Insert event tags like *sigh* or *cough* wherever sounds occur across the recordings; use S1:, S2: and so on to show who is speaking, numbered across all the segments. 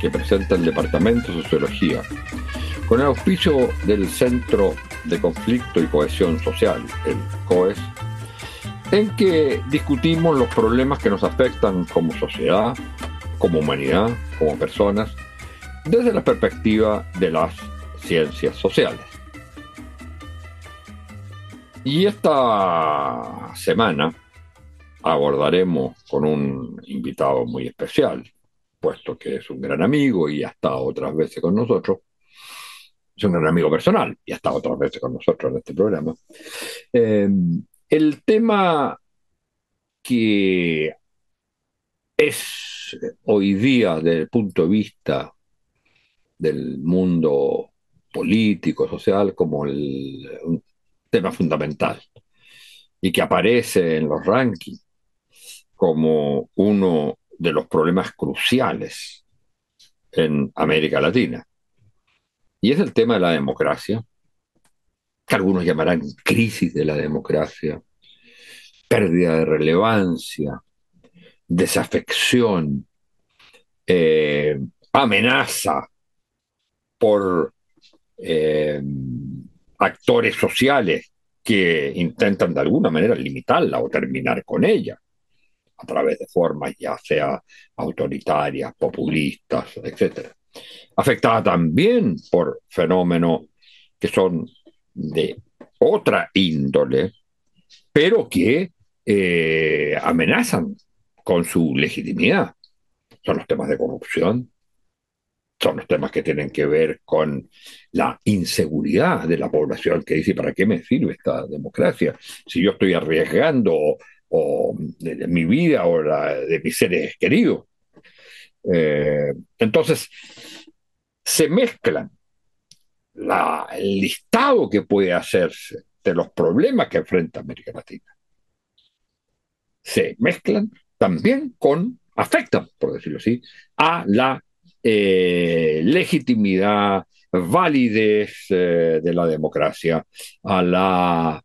S1: que presenta el Departamento de Sociología, con el auspicio del Centro de Conflicto y Cohesión Social, el COES, en que discutimos los problemas que nos afectan como sociedad, como humanidad, como personas, desde la perspectiva de las ciencias sociales. Y esta semana abordaremos con un invitado muy especial, puesto que es un gran amigo y ha estado otras veces con nosotros. Es un gran amigo personal y ha estado otras veces con nosotros en este programa. Eh, el tema que es hoy día desde el punto de vista del mundo político, social, como el, un tema fundamental y que aparece en los rankings como uno de los problemas cruciales en América Latina. Y es el tema de la democracia, que algunos llamarán crisis de la democracia, pérdida de relevancia, desafección, eh, amenaza por eh, actores sociales que intentan de alguna manera limitarla o terminar con ella a través de formas ya sea autoritarias, populistas, etc. Afectada también por fenómenos que son de otra índole, pero que eh, amenazan con su legitimidad. Son los temas de corrupción, son los temas que tienen que ver con la inseguridad de la población que dice, ¿para qué me sirve esta democracia? Si yo estoy arriesgando o de, mi vida o la de mis seres queridos. Eh, entonces, se mezclan la, el listado que puede hacerse de los problemas que enfrenta América Latina. Se mezclan también con, afectan, por decirlo así, a la eh, legitimidad, validez eh, de la democracia, a la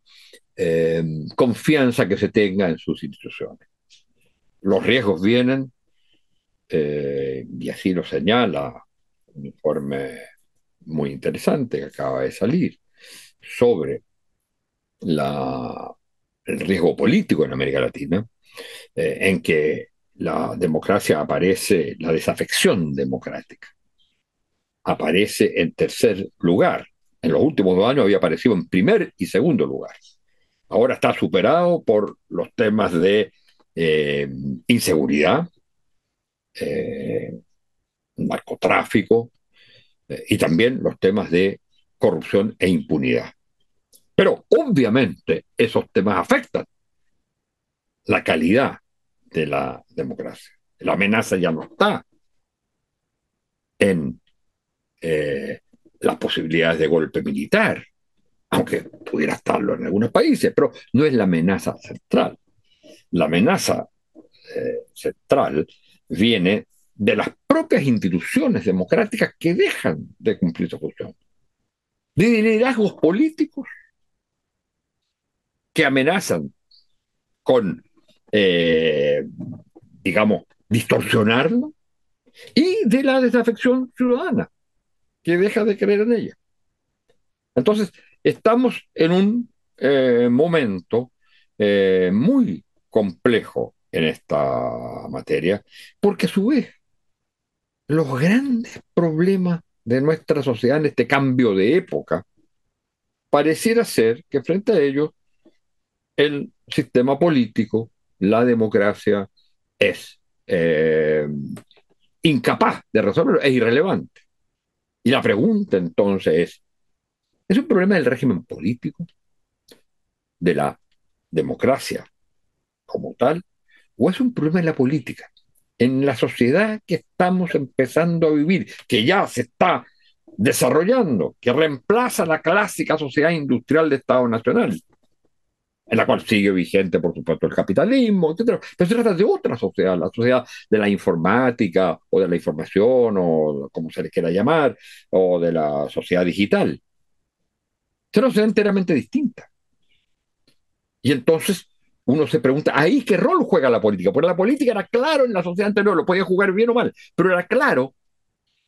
S1: eh, confianza que se tenga en sus instituciones. Los riesgos vienen, eh, y así lo señala un informe muy interesante que acaba de salir sobre la, el riesgo político en América Latina, eh, en que la democracia aparece, la desafección democrática, aparece en tercer lugar. En los últimos dos años había aparecido en primer y segundo lugar ahora está superado por los temas de eh, inseguridad, eh, narcotráfico eh, y también los temas de corrupción e impunidad. Pero obviamente esos temas afectan la calidad de la democracia. La amenaza ya no está en las posibilidades de golpe militar, aunque pudiera estarlo en algunos países, pero no es la amenaza central. La amenaza eh, central viene de las propias instituciones democráticas que dejan de cumplir su función, de liderazgos políticos que amenazan con, eh, digamos, distorsionarlo, y de la desafección ciudadana, que deja de creer en ella. Entonces, Estamos en un eh, momento eh, muy complejo en esta materia, porque a su vez los grandes problemas de nuestra sociedad en este cambio de época pareciera ser que frente a ellos el sistema político, la democracia, es eh, incapaz de resolverlo, es irrelevante. Y la pregunta entonces es, ¿Es un problema del régimen político, de la democracia como tal, o es un problema de la política? en la sociedad que estamos empezando a vivir, que ya se está desarrollando, que reemplaza la clásica sociedad industrial de Estado Nacional, en la cual sigue vigente, por supuesto, el capitalismo, etc. Pero se trata de otra sociedad, la sociedad de la informática o de la información o como se le quiera llamar, o de la sociedad digital. Es una sociedad enteramente distinta. Y entonces uno se pregunta, ¿ahí qué rol juega la política? Porque la política era claro en la sociedad anterior, lo podía jugar bien o mal, pero era claro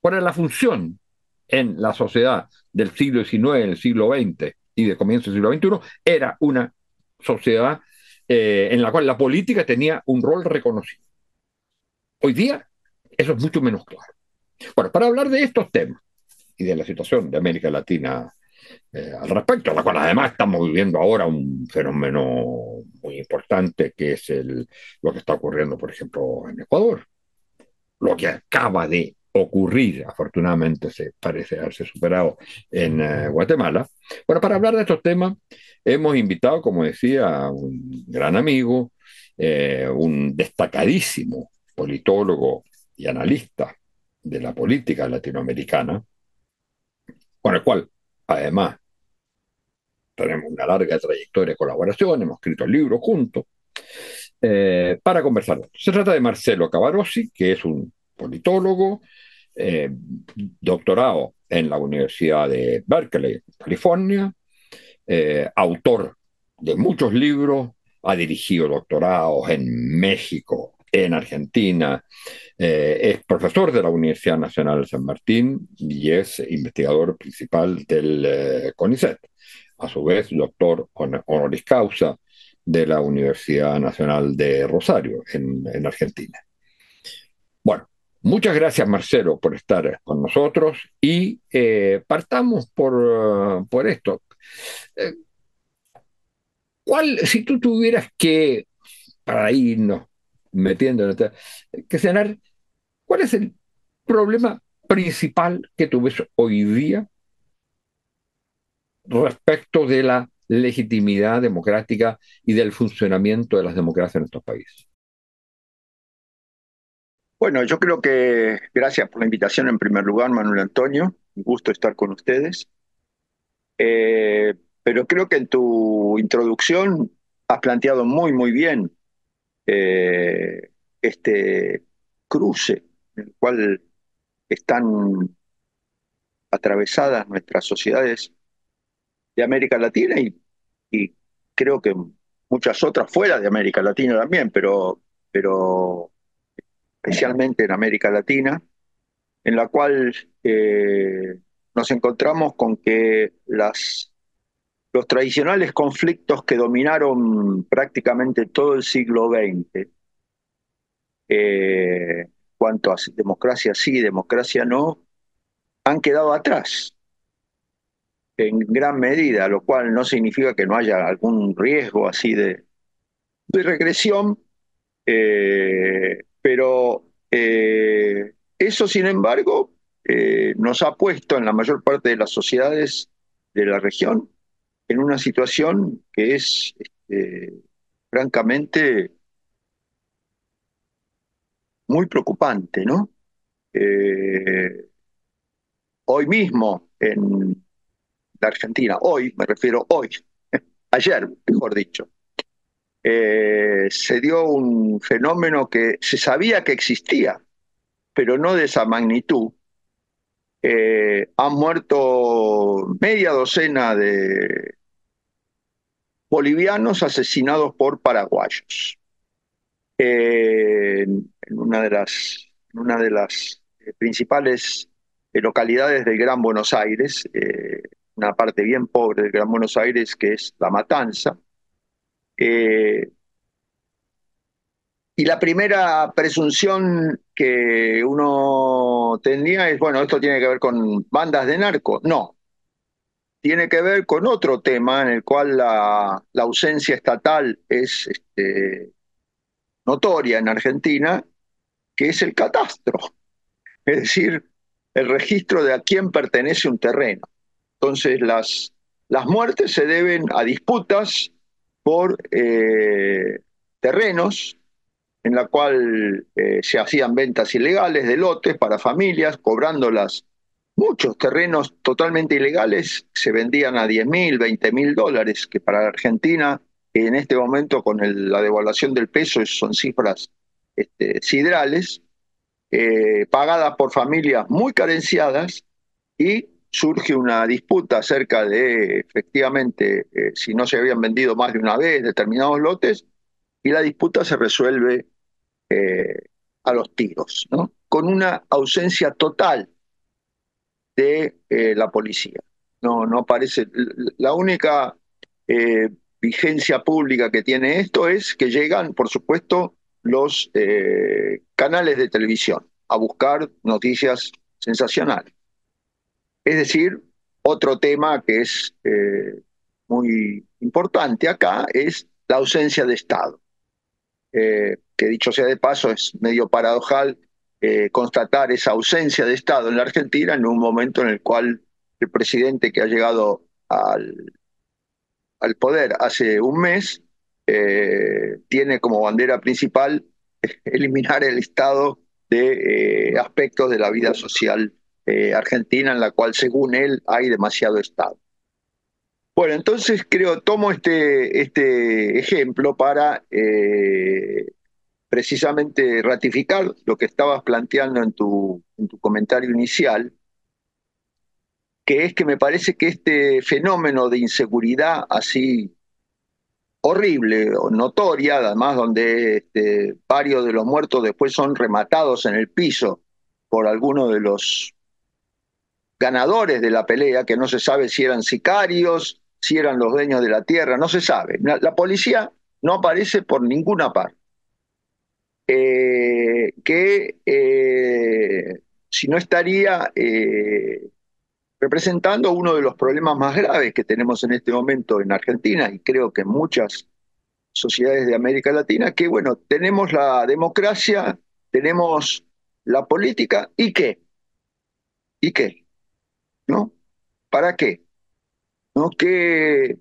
S1: cuál era la función en la sociedad del siglo XIX, el siglo XX y de comienzo del siglo XXI, era una sociedad eh, en la cual la política tenía un rol reconocido. Hoy día eso es mucho menos claro. Bueno, para hablar de estos temas y de la situación de América Latina eh, al respecto, la cual además estamos viviendo ahora un fenómeno muy importante que es el, lo que está ocurriendo, por ejemplo, en Ecuador. Lo que acaba de ocurrir, afortunadamente se parece haberse superado en eh, Guatemala. Bueno, para hablar de estos temas hemos invitado, como decía, a un gran amigo, eh, un destacadísimo politólogo y analista de la política latinoamericana, con el cual además tenemos una larga trayectoria de colaboración, hemos escrito libros juntos, eh, para conversar. Se trata de Marcelo Cavarossi, que es un politólogo, eh, doctorado en la Universidad de Berkeley, California, eh, autor de muchos libros, ha dirigido doctorados en México, en Argentina, eh, es profesor de la Universidad Nacional de San Martín y es investigador principal del CONICET. A su vez, doctor honoris causa de la Universidad Nacional de Rosario, en, en Argentina. Bueno, Muchas gracias, Marcelo, por estar con nosotros y eh, partamos por, por esto. Eh, ¿Cuál, si tú tuvieras que, para irnos metiendo en que cenar, cuál es el problema principal que tú ves hoy día respecto de la legitimidad democrática y del funcionamiento de las democracias en estos países?
S2: Bueno, yo creo que gracias por la invitación en primer lugar, Manuel Antonio. Un gusto estar con ustedes. Eh, pero creo que en tu introducción has planteado muy, muy bien eh, este cruce en el cual están atravesadas nuestras sociedades de América Latina y, creo que muchas otras fuera de América Latina también, pero, pero especialmente en América Latina, en la cual eh, nos encontramos con que las, los tradicionales conflictos que dominaron prácticamente todo el siglo XX, eh, cuanto a democracia sí, democracia no, han quedado atrás en gran medida, lo cual no significa que no haya algún riesgo así de, regresión, eh, pero eh, eso, sin embargo, eh, nos ha puesto en la mayor parte de las sociedades de la región en una situación que es este, francamente muy preocupante, ¿no? Eh, hoy mismo en la Argentina, hoy, me refiero hoy, *laughs* ayer, mejor dicho, eh, se dio un fenómeno que se sabía que existía, pero no de esa magnitud. Eh, han muerto media docena de bolivianos asesinados por paraguayos. Eh, en una de las, una de las principales localidades del Gran Buenos Aires, una parte bien pobre del Gran Buenos Aires que es La Matanza, eh, y la primera presunción que uno tendría es, bueno, esto tiene que ver con bandas de narco. No, tiene que ver con otro tema en el cual la, ausencia estatal es este, notoria en Argentina, que es el catastro, es decir, el registro de a quién pertenece un terreno. Entonces, las, las muertes se deben a disputas por eh, terrenos en la cual eh, se hacían ventas ilegales de lotes para familias, cobrándolas muchos terrenos totalmente ilegales, se vendían a 10 mil, 20 mil dólares, que para la Argentina en este momento con la devaluación del peso son cifras este, sidrales, eh, pagadas por familias muy carenciadas y surge una disputa acerca de efectivamente eh, si no se habían vendido más de una vez determinados lotes y la disputa se resuelve eh, a los tiros, ¿no? con una ausencia total de eh, la policía. No, no parece. La única eh, vigencia pública que tiene esto es que llegan, por supuesto, los canales de televisión a buscar noticias sensacionales. Es decir, otro tema que es muy importante acá es la ausencia de Estado. Eh, que dicho sea de paso es medio paradojal eh, constatar esa ausencia de Estado en la Argentina en un momento en el cual el presidente que ha llegado al, al poder hace un mes eh, tiene como bandera principal *laughs* eliminar el Estado de aspectos de la vida social argentina en la cual según él hay demasiado Estado. Bueno, entonces creo, tomo este, este ejemplo para eh, precisamente ratificar lo que estabas planteando en tu, en tu comentario inicial, que es que me parece que este fenómeno de inseguridad así horrible o notoria, además donde este, varios de los muertos después son rematados en el piso por algunos de los ganadores de la pelea, que no se sabe si eran sicarios, si eran los dueños de la tierra, no se sabe. La, policía no aparece por ninguna parte. Eh, que eh, si no estaría eh, representando uno de los problemas más graves que tenemos en este momento en Argentina y creo que en muchas sociedades de América Latina, que bueno, tenemos la democracia, tenemos la política, ¿y qué? ¿Y qué? ¿No? ¿Para qué? ¿no? ¿Qué,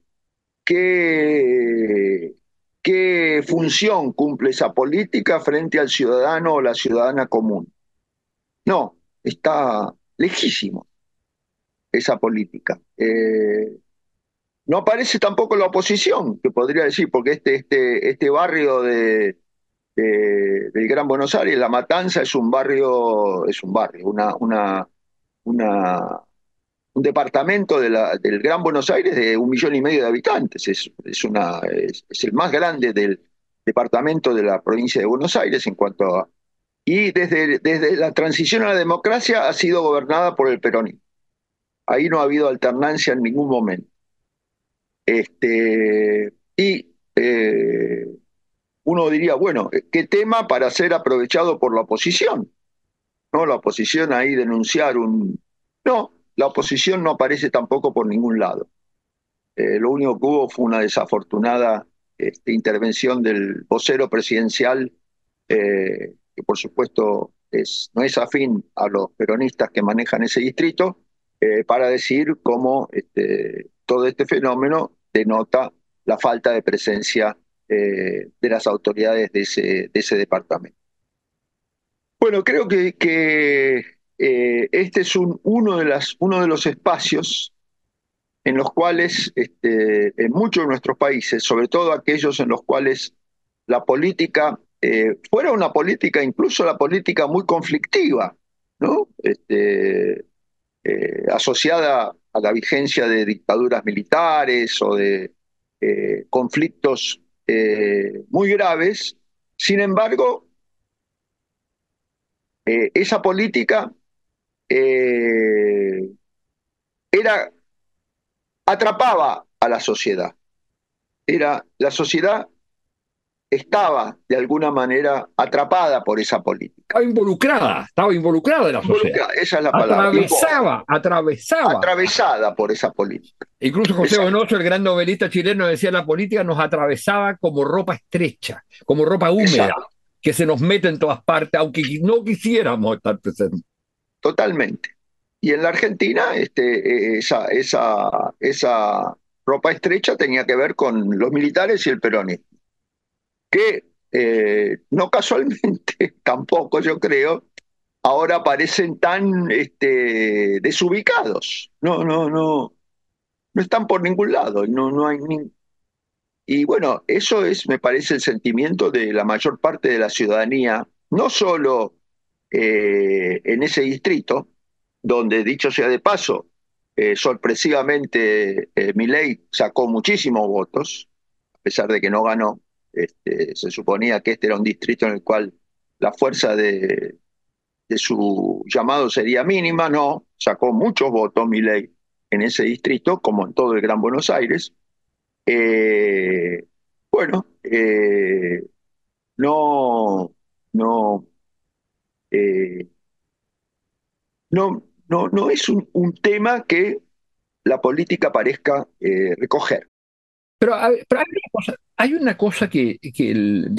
S2: qué, qué función cumple esa política frente al ciudadano o la ciudadana común? No, está lejísimo esa política. Eh, no aparece tampoco la oposición, que podría decir, porque este, este, este barrio de, del Gran Buenos Aires, La Matanza, es un barrio, es un barrio, una, una, una un departamento de la, del Gran Buenos Aires de un millón y medio de habitantes. Es, es una, es, el más grande del departamento de la provincia de Buenos Aires en cuanto a... Y desde, desde la transición a la democracia ha sido gobernada por el peronismo. Ahí no ha habido alternancia en ningún momento. Este, y eh, uno diría, bueno, ¿qué tema para ser aprovechado por la oposición? ¿No? La oposición ahí denunciar un... No, la oposición no aparece tampoco por ningún lado. Eh, lo único que hubo fue una desafortunada este, intervención del vocero presidencial, eh, que por supuesto es, no es afín a los peronistas que manejan ese distrito, eh, para decir cómo este, todo este fenómeno denota la falta de presencia de las autoridades de ese, de ese departamento. Bueno, creo que eh, este es un, uno, de los espacios en los cuales este, en muchos de nuestros países, sobre todo aquellos en los cuales la política eh, fuera una política, incluso la política muy conflictiva. Este, eh, asociada a la vigencia de dictaduras militares o de conflictos muy graves. Sin embargo, esa política eh, era, atrapaba a la sociedad. Era, la sociedad estaba de alguna manera atrapada por esa política.
S1: Estaba involucrada, estaba involucrada en la sociedad.
S2: Esa es la palabra.
S1: Atravesaba, atravesaba.
S2: Atravesada por esa política.
S1: Incluso José Bonoso, el gran novelista chileno, decía la política nos atravesaba como ropa estrecha, como ropa húmeda, que se nos mete en todas partes, aunque no quisiéramos estar presentes.
S2: Totalmente. Y en la Argentina, este, eh, esa, esa, esa ropa estrecha tenía que ver con los militares y el peronismo, que eh, no casualmente, *laughs* tampoco yo creo, ahora parecen tan este, desubicados. No, no, no, no están por ningún lado. No, no hay ni... Y bueno, eso es, me parece, el sentimiento de la mayor parte de la ciudadanía, no solo eh, en ese distrito, donde, dicho sea de paso, eh, sorpresivamente eh, Milei sacó muchísimos votos, a pesar de que no ganó. Este, se suponía que este era un distrito en el cual la fuerza de, su llamado sería mínima, no, sacó muchos votos Milei en ese distrito, como en todo el Gran Buenos Aires. Eh, bueno, no, no, eh, no, no, no es un, tema que la política parezca recoger.
S1: Pero, hay una cosa, que, que,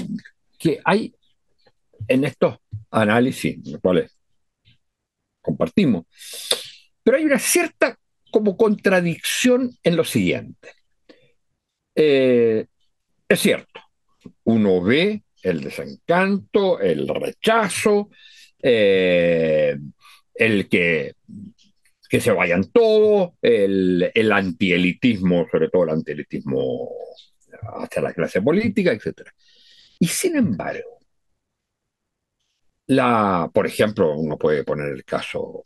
S1: que hay en estos análisis, los cuales compartimos, pero hay una cierta como contradicción en lo siguiente. Eh, es cierto, uno ve el desencanto, el rechazo, eh, el que, que, se vayan todos, el, el antielitismo, sobre todo el antielitismo hacia la clase política, etc. Y sin embargo, la, por ejemplo, uno puede poner el caso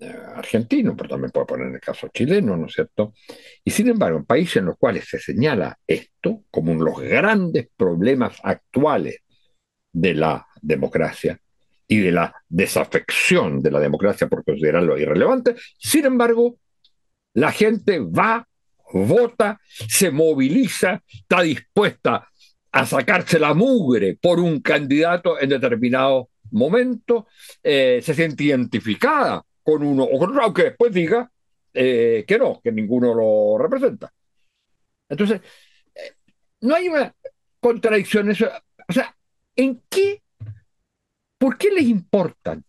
S1: eh, argentino, pero también puede poner el caso chileno, ¿no es cierto? Y sin embargo, en países en los cuales se señala esto como uno de los grandes problemas actuales de la democracia y de la desafección de la democracia por considerarlo irrelevante, sin embargo, la gente va, vota, se moviliza, está dispuesta a sacarse la mugre por un candidato en determinado momento eh, se siente identificada con uno o con otro, aunque después diga eh, que no, que ninguno lo representa. Entonces, eh, no hay una contradicción. Eso, o sea, ¿en qué? ¿Por qué les importan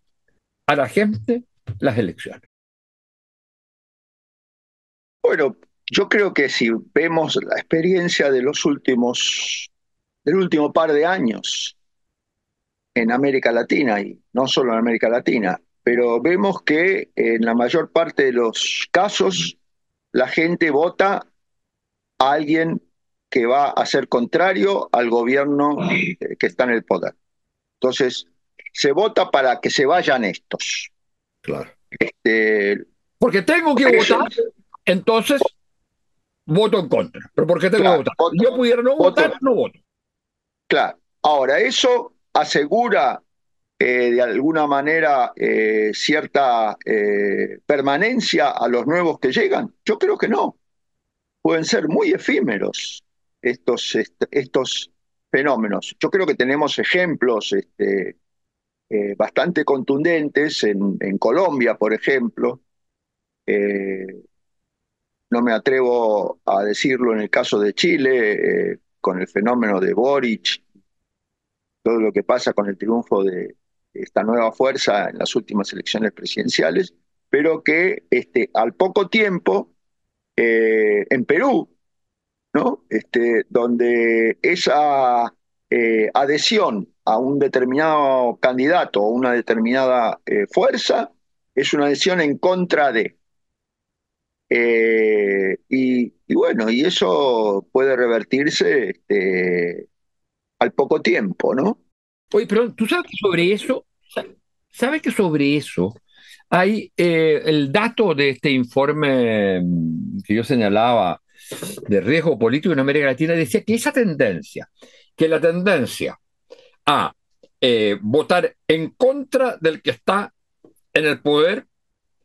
S1: a la gente las elecciones?
S2: Bueno, yo creo que si vemos la experiencia de los últimos, del último par de años, en América Latina y no solo en América Latina, pero vemos que en la mayor parte de los casos la gente vota a alguien que va a ser contrario al gobierno que está en el poder. Entonces, se vota para que se vayan estos.
S1: Claro. Este, porque tengo que votar, entonces voto en contra. Pero porque tengo que votar. Yo pudiera no votar, no voto.
S2: Claro. Ahora, eso asegura eh, de alguna manera eh, cierta eh, permanencia a los nuevos que llegan? Yo creo que no. Pueden ser muy efímeros estos, estos fenómenos. Yo creo que tenemos ejemplos este, bastante contundentes en, Colombia, por ejemplo. no me atrevo a decirlo en el caso de Chile, con el fenómeno de Boric todo lo que pasa con el triunfo de esta nueva fuerza en las últimas elecciones presidenciales, pero que este, al poco tiempo eh, en Perú, ¿no? Este, donde esa eh, adhesión a un determinado candidato o una determinada eh, fuerza es una adhesión en contra de. Y, y, bueno, y eso puede revertirse este, al poco tiempo, ¿no?
S1: Oye, pero tú sabes que sobre eso, sabes que sobre eso hay eh, el dato de este informe mm, que yo señalaba de riesgo político en América Latina, decía que esa tendencia, que la tendencia a eh, votar en contra del que está en el poder,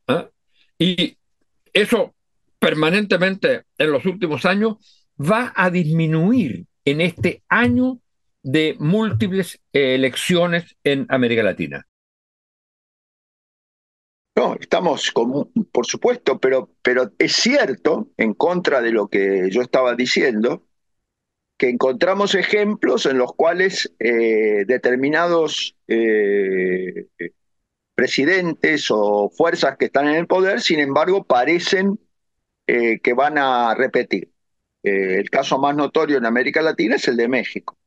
S1: ¿eh? y eso permanentemente en los últimos años, va a disminuir en este año de múltiples eh, elecciones en América Latina.
S2: No, estamos, con, por supuesto, pero, pero es cierto, en contra de lo que yo estaba diciendo, que encontramos ejemplos en los cuales eh, determinados eh, presidentes o fuerzas que están en el poder, sin embargo, parecen que van a repetir. el caso más notorio en América Latina es el de México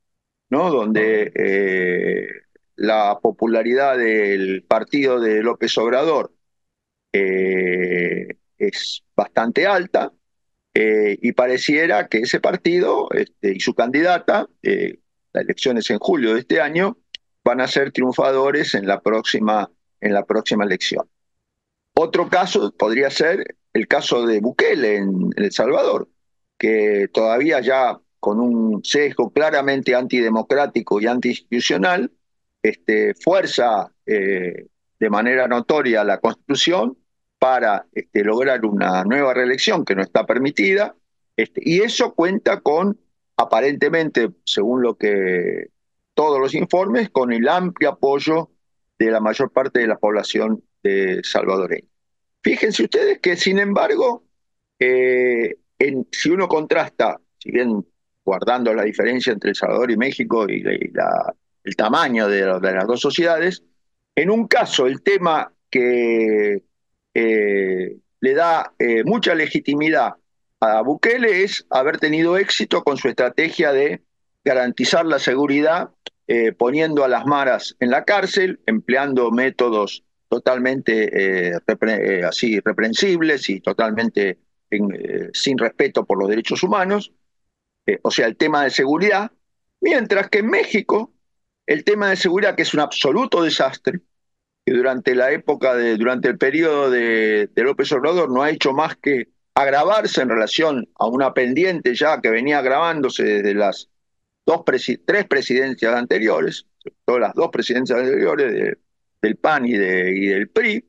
S2: ¿no? donde eh, la popularidad del partido de López Obrador eh, es bastante alta eh, y pareciera que ese partido este, y su candidata, las elecciones en julio de este año, van a ser triunfadores en la próxima, en la próxima elección. Otro caso podría ser el caso de Bukele en, El Salvador, que todavía ya con un sesgo claramente antidemocrático y antiinstitucional, este, fuerza eh, de manera notoria la Constitución para este, lograr una nueva reelección que no está permitida, este, y eso cuenta con, aparentemente, según lo que todos los informes, con el amplio apoyo de la mayor parte de la población de salvadoreña. Fíjense ustedes que, sin embargo, eh, si uno contrasta, si bien guardando la diferencia entre El Salvador y México y, el tamaño de, las dos sociedades, en un caso el tema que eh, le da eh, mucha legitimidad a Bukele es haber tenido éxito con su estrategia de garantizar la seguridad poniendo a las maras en la cárcel, empleando métodos totalmente eh, eh, así reprensibles y totalmente eh, sin respeto por los derechos humanos, o sea, el tema de seguridad, mientras que en México el tema de seguridad, que es un absoluto desastre, que durante la época de, durante el periodo de, López Obrador no ha hecho más que agravarse en relación a una pendiente ya que venía agravándose desde las dos tres presidencias anteriores, todas las dos presidencias anteriores de del PAN y, del PRI,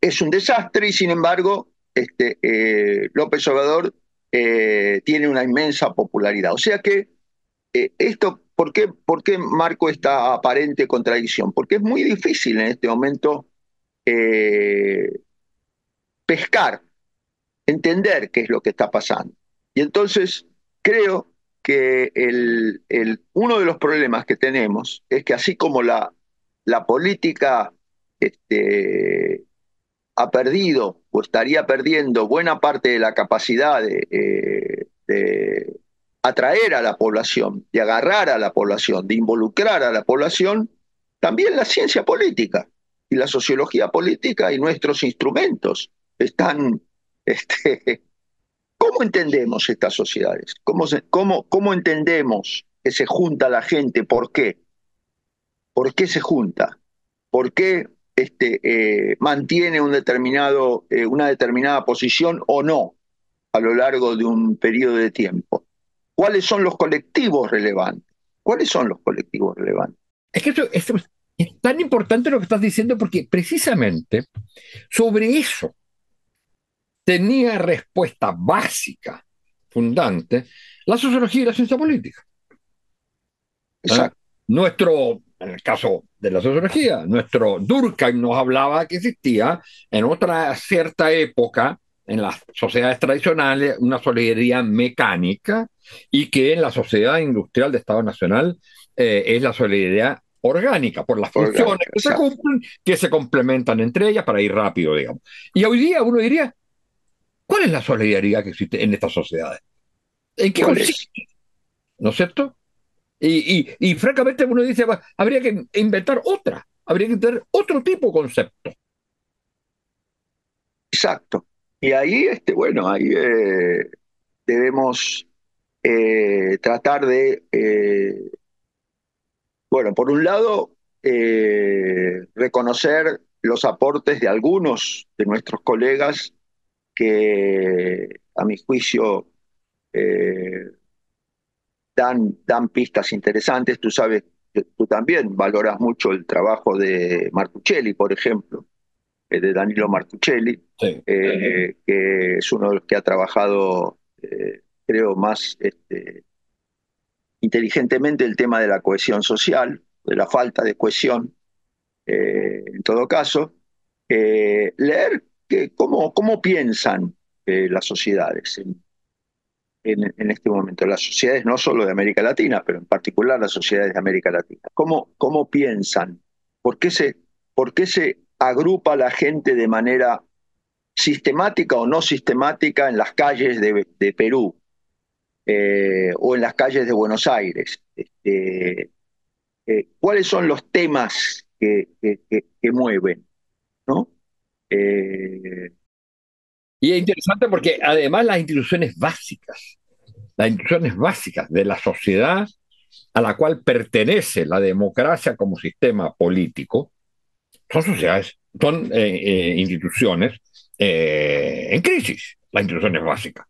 S2: es un desastre y sin embargo este, eh, López Obrador eh, tiene una inmensa popularidad. O sea que eh, esto, ¿por qué, ¿por qué marco esta aparente contradicción? Porque es muy difícil en este momento pescar, entender qué es lo que está pasando. Y entonces creo que uno de los problemas que tenemos es que así como la política este, ha perdido o estaría perdiendo buena parte de la capacidad eh, de, atraer a la población, de agarrar a la población, de involucrar a la población, también la ciencia política y la sociología política y nuestros instrumentos están... *laughs* Este, ¿Cómo entendemos estas sociedades? ¿Cómo, cómo, ¿Cómo entendemos que se junta la gente? ¿Por qué? por qué se junta, por qué este, eh, mantiene un determinado, eh, una determinada posición o no a lo largo de un periodo de tiempo. ¿Cuáles son los colectivos relevantes? ¿Cuáles son los colectivos relevantes?
S1: Es que es tan importante lo que estás diciendo porque precisamente sobre eso tenía respuesta básica, fundante, la sociología y la ciencia política. Exacto. Nuestro en el caso de la sociología, nuestro Durkheim nos hablaba que existía en otra cierta época, en las sociedades tradicionales, una solidaridad mecánica y que en la sociedad industrial de Estado Nacional eh, es la solidaridad orgánica, por las funciones que se cumplen, que se complementan entre ellas para ir rápido, digamos. Y hoy día uno diría, ¿cuál es la solidaridad que existe en estas sociedades? ¿En qué consiste? ¿No es cierto? Y, francamente uno dice, habría que inventar otra, habría que tener otro tipo de concepto.
S2: Exacto. Y ahí, este, bueno, ahí eh, debemos eh, tratar de, eh, bueno, por un lado, reconocer los aportes de algunos de nuestros colegas que, a mi juicio, dan, pistas interesantes. Tú sabes, tú también valoras mucho el trabajo de Martuchelli, por ejemplo, eh, de Danilo Martuchelli, eh, que es uno de los que ha trabajado, eh, creo, más este, inteligentemente el tema de la cohesión social, de la falta de cohesión, en todo caso. leer que, cómo, cómo piensan las sociedades en, este momento, las sociedades no solo de América Latina, pero en particular las sociedades de América Latina. ¿Cómo, cómo piensan? ¿Por qué, se, ¿Por qué se agrupa la gente de manera sistemática o no sistemática en las calles de, Perú? Eh, o en las calles de Buenos Aires. Este, eh, ¿Cuáles son los temas que, mueven? ¿no?
S1: Eh, y es interesante porque además las instituciones básicas, las instituciones básicas de la sociedad a la cual pertenece la democracia como sistema político, son sociedades, son instituciones en crisis, las instituciones básicas.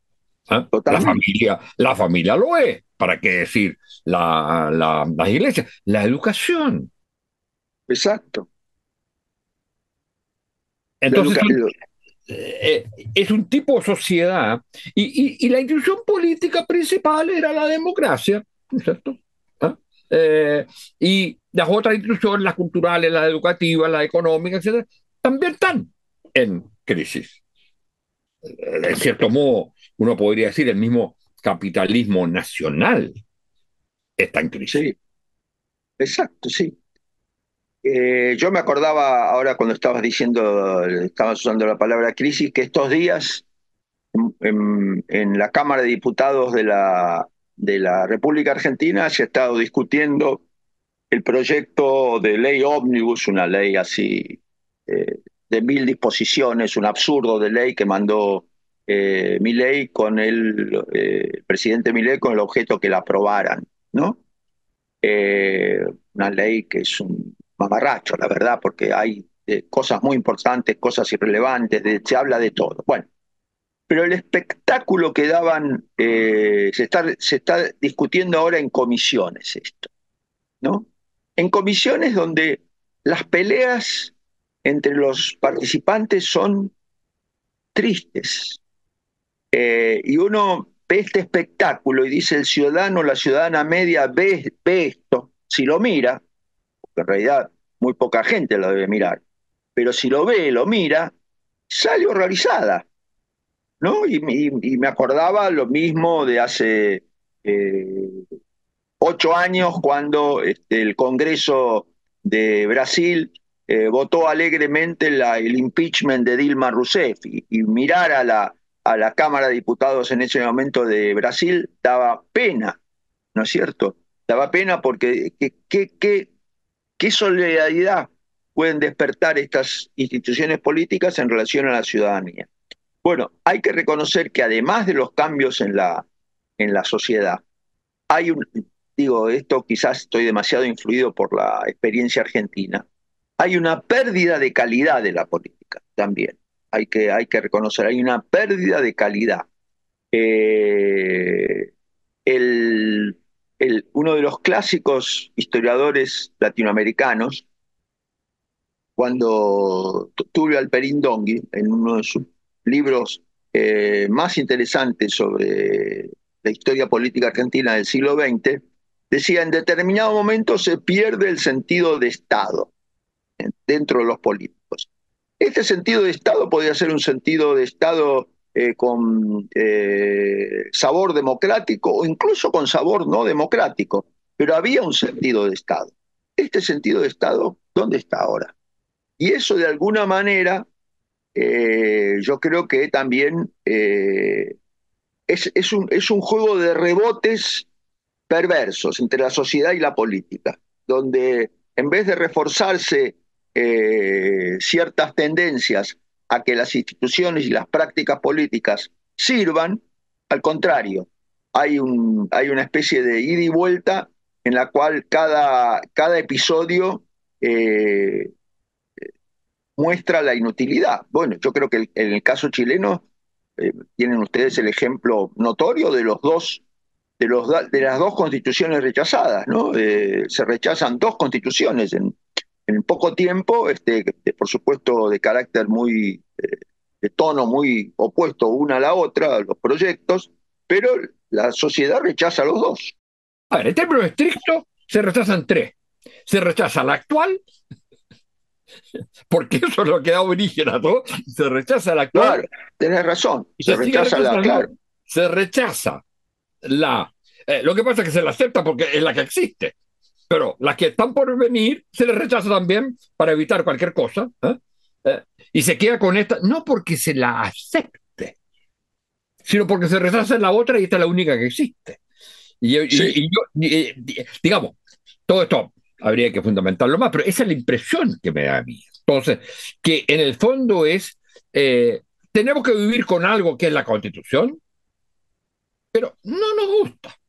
S1: ¿Ah? La familia, la familia lo es, ¿para qué decir? La, la, las iglesias, la educación.
S2: Exacto.
S1: Entonces, eh, es un tipo de sociedad y, y, la institución política principal era la democracia, ¿no es cierto? ¿Ah? Eh, y las otras instituciones, las culturales, las educativas, las económicas, etc., también están en crisis. En cierto modo, uno podría decir, el mismo capitalismo nacional está en crisis.
S2: Exacto, sí. Eh, yo me acordaba ahora cuando estabas diciendo, estabas usando la palabra crisis, que estos días en, la Cámara de Diputados de la, de la República Argentina se ha estado discutiendo el proyecto de ley ómnibus, una ley así eh, de mil disposiciones, un absurdo de ley que mandó eh, Milei con el, eh, presidente Milei con el objeto que la aprobaran, ¿no? Eh, una ley que es un mamarracho, la verdad, porque hay eh, cosas muy importantes, cosas irrelevantes, se habla de todo. Bueno, pero el espectáculo que daban, se, está, se está discutiendo ahora en comisiones esto, ¿no? En comisiones donde las peleas entre los participantes son tristes, eh, y uno ve este espectáculo y dice el ciudadano, la ciudadana media ve, esto, si lo mira, porque en realidad muy poca gente lo debe mirar, pero si lo ve, lo mira, sale horrorizada. ¿no? Y, me acordaba lo mismo de hace eh, ocho años cuando este, el Congreso de Brasil eh, votó alegremente el impeachment de Dilma Rousseff y mirar a la, a la Cámara de Diputados en ese momento de Brasil daba pena, ¿no es cierto? Daba pena porque qué, solidaridad pueden despertar estas instituciones políticas en relación a la ciudadanía. Bueno, hay que reconocer que además de los cambios en la, en la sociedad, hay un, digo, esto quizás estoy demasiado influido por la experiencia argentina, hay una pérdida de calidad de la política también hay que, hay que reconocer, hay una pérdida de calidad. Eh, uno de los clásicos historiadores latinoamericanos, cuando Tulio Alperín Dongui, en uno de sus libros eh, más interesantes sobre la historia política argentina del siglo XX, decía, en determinado momento se pierde el sentido de Estado dentro de los políticos. Este sentido de Estado podría ser un sentido de Estado eh, con eh, sabor democrático o incluso con sabor no democrático, pero había un sentido de Estado. Este sentido de Estado, ¿dónde está ahora? Y eso de alguna manera, eh, yo creo que también es, un, es un juego de rebotes perversos entre la sociedad y la política, donde en vez de reforzarse eh, ciertas tendencias a que las instituciones y las prácticas políticas sirvan, al contrario, hay, un, hay una especie de ida y vuelta en la cual cada, cada episodio eh, muestra la inutilidad. Bueno, yo creo que en el caso chileno eh, tienen ustedes el ejemplo notorio de los dos de, los, de las dos constituciones rechazadas, ¿no? se rechazan dos constituciones en, en poco tiempo, este, por supuesto de carácter muy, eh, de tono muy opuesto una a la otra, los proyectos, pero la sociedad rechaza los dos.
S1: A ver, en términos estrictos, se rechazan tres. Se rechaza la actual, porque eso es lo que da origen a todo, se rechaza la actual.
S2: Claro, tenés razón, se, rechaza la
S1: Se rechaza la... Eh, lo que pasa es que se la acepta porque es la que existe pero las que están por venir se les rechaza también para evitar cualquier cosa. ¿eh? Eh, y se queda con esta, no porque se la acepte, sino porque se rechaza la otra y esta es la única que existe. Y, digamos, todo esto habría que fundamentarlo más, pero esa es la impresión que me da a mí. Entonces, que en el fondo es, eh, tenemos que vivir con algo que es la constitución, pero no nos gusta.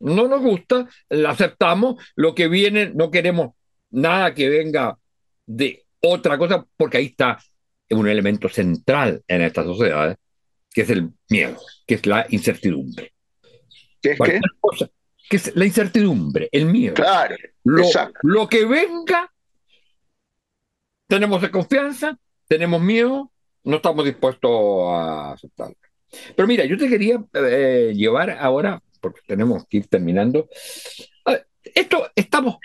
S1: No nos gusta, la aceptamos, lo que viene, no queremos nada que venga de otra cosa, porque ahí está un elemento central en estas sociedades, que es el miedo, que es la incertidumbre.
S2: ¿Qué es qué?
S1: que es la incertidumbre, el miedo.
S2: Claro,
S1: lo, lo que venga, tenemos desconfianza, tenemos miedo, no estamos dispuestos a aceptarlo. Pero mira, yo te quería eh, llevar ahora, porque tenemos que ir terminando. Esto estamos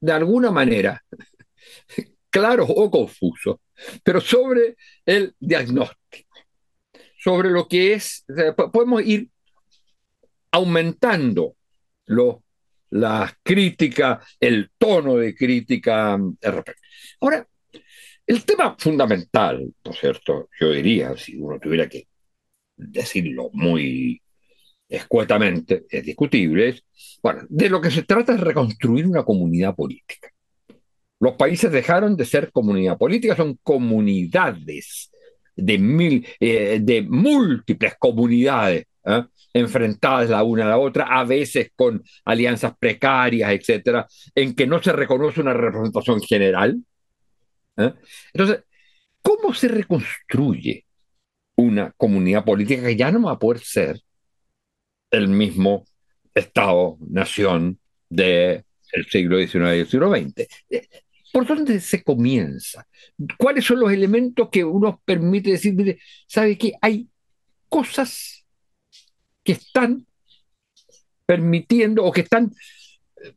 S1: de alguna manera *laughs* claros o confusos, pero sobre el diagnóstico, sobre lo que es, podemos ir aumentando lo, las críticas, el tono de crítica. Ahora, el tema fundamental, ¿no es cierto? Yo diría, si uno tuviera que decirlo muy escuetamente, es discutible, bueno, de lo que se trata es reconstruir una comunidad política. Los países dejaron de ser comunidad política, son comunidades de, mil, eh, de múltiples comunidades ¿eh? enfrentadas la una a la otra, a veces con alianzas precarias, etcétera, en que no se reconoce una representación general, ¿eh? Entonces, ¿cómo se reconstruye una comunidad política que ya no va a poder ser el mismo Estado-nación del siglo XIX y siglo XX? ¿Por dónde se comienza? ¿Cuáles son los elementos que uno permite decir, mire, ¿sabe que hay cosas que están permitiendo o que están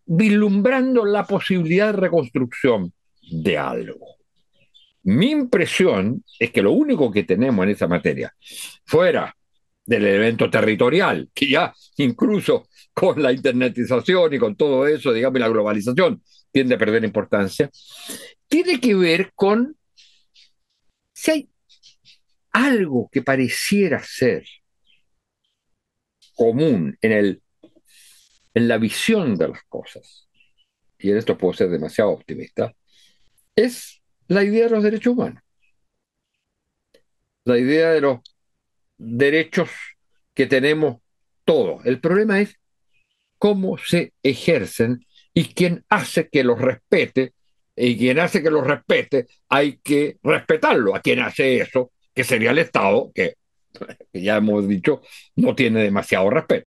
S1: vislumbrando la posibilidad de reconstrucción de algo? Mi impresión es que lo único que tenemos en esa materia, fuera del evento territorial, que ya incluso con la internetización y con todo eso, digamos, la globalización, tiende a perder importancia, tiene que ver con si hay algo que pareciera ser común en, el, en la visión de las cosas, y en esto puedo ser demasiado optimista, es la idea de los derechos humanos, la idea de los derechos que tenemos todos. El problema es cómo se ejercen y quién hace que los respete. Y quien hace que los respete, hay que respetarlo. A quien hace eso, que sería el Estado, que, ya hemos dicho, no tiene demasiado respeto.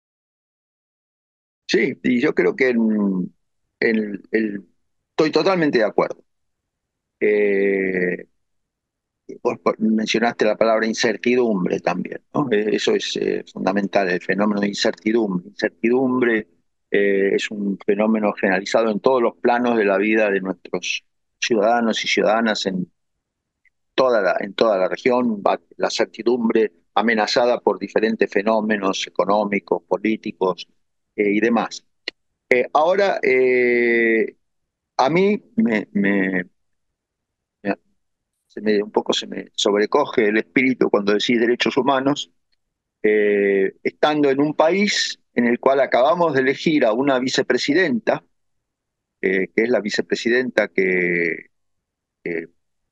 S2: Sí, y yo creo que estoy totalmente de acuerdo. Eh, mencionaste la palabra incertidumbre también, ¿no? Eh, eso es eh, fundamental, el fenómeno de incertidumbre. Incertidumbre es un fenómeno generalizado en todos los planos de la vida de nuestros ciudadanos y ciudadanas en toda la, en toda la región, la certidumbre amenazada por diferentes fenómenos económicos, políticos y demás. ahora, a mí me, un poco se me sobrecoge el espíritu cuando decís derechos humanos, eh, estando en un país en el cual acabamos de elegir a una vicepresidenta, eh, que es la vicepresidenta que,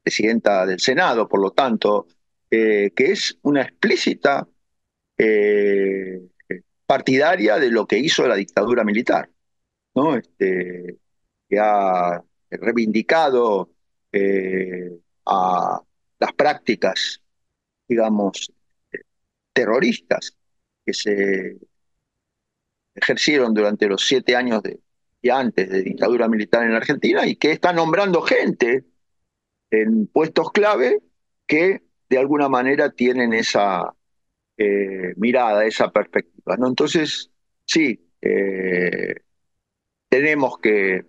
S2: presidenta del Senado, por lo tanto, eh, que es una explícita partidaria de lo que hizo la dictadura militar, ¿no? Este, que ha reivindicado a las prácticas, digamos, terroristas que se ejercieron durante los siete años de, y antes de dictadura militar en la Argentina y que está nombrando gente en puestos clave que de alguna manera tienen esa eh, mirada, esa perspectiva. ¿no? Entonces, sí, eh, tenemos que,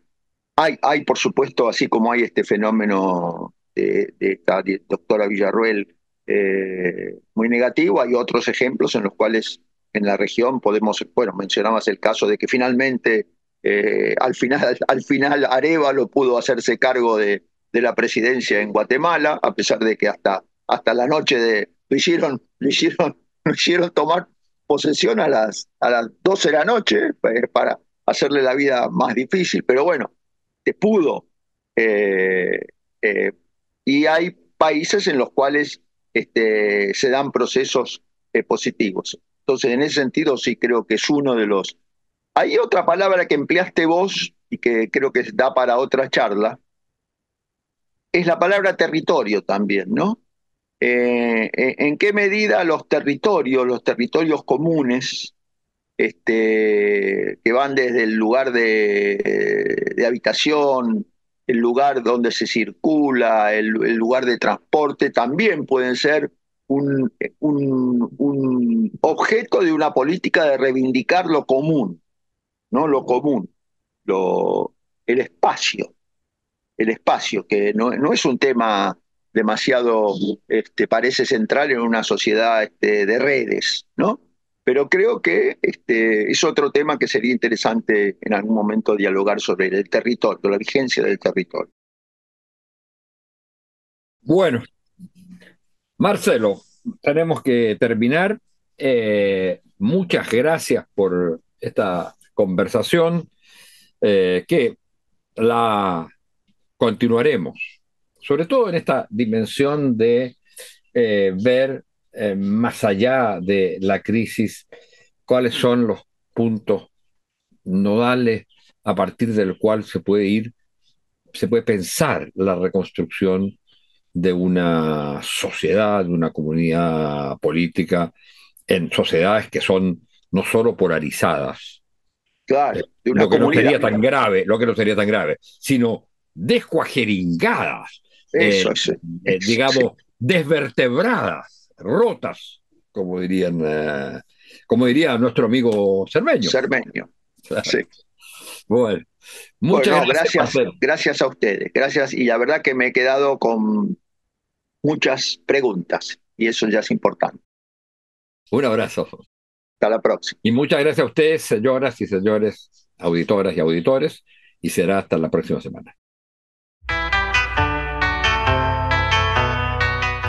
S2: hay, hay por supuesto, así como hay este fenómeno de, esta doctora Villarruel eh, muy negativo. Hay otros ejemplos en los cuales en la región podemos, bueno, mencionabas el caso de que finalmente, eh, al final, *laughs* al final Arevalo pudo hacerse cargo de, de, la presidencia en Guatemala, a pesar de que hasta, hasta la noche de, lo hicieron, *laughs* lo hicieron nos hicieron tomar posesión a las, a las 12 de la noche eh, para hacerle la vida más difícil, pero bueno, te pudo. Y hay países en los cuales este, se dan procesos positivos. Entonces, en ese sentido, sí creo que es uno de los... Hay otra palabra que empleaste vos y que creo que da para otra charla, es la palabra territorio también, ¿no? Eh, ¿En qué medida los territorios, los territorios comunes, este, que van desde el lugar de, habitación, el lugar donde se circula, el, lugar de transporte, también pueden ser un, un, objeto de una política de reivindicar lo común, ¿no? Lo común, lo, el espacio, el espacio, que no, no es un tema demasiado, este, parece central en una sociedad este, de redes, ¿no? Pero creo que este, es otro tema que sería interesante en algún momento dialogar sobre el territorio, la vigencia del territorio.
S1: Bueno, Marcelo, tenemos que terminar. Eh, muchas gracias por esta conversación eh, que la continuaremos sobre todo en esta dimensión de eh, ver eh, más allá de la crisis cuáles son los puntos nodales a partir del cual se puede ir, se puede pensar la reconstrucción de una sociedad, de una comunidad política, en sociedades que son no solo polarizadas,
S2: claro,
S1: lo que no sería tan grave, lo que no sería tan grave, sino descuajeringadas, eh, eh, digamos, desvertebradas, rotas, como dirían, eh, como diría nuestro amigo Cermeño.
S2: Cermeño. Sí.
S1: Bueno,
S2: muchas gracias. Gracias, a ustedes. Gracias. Y la verdad que me he quedado con muchas preguntas y eso ya es importante.
S1: Un abrazo.
S2: Hasta la próxima.
S1: Y muchas gracias a ustedes, señoras y señores, auditoras y auditores, y será hasta la próxima semana.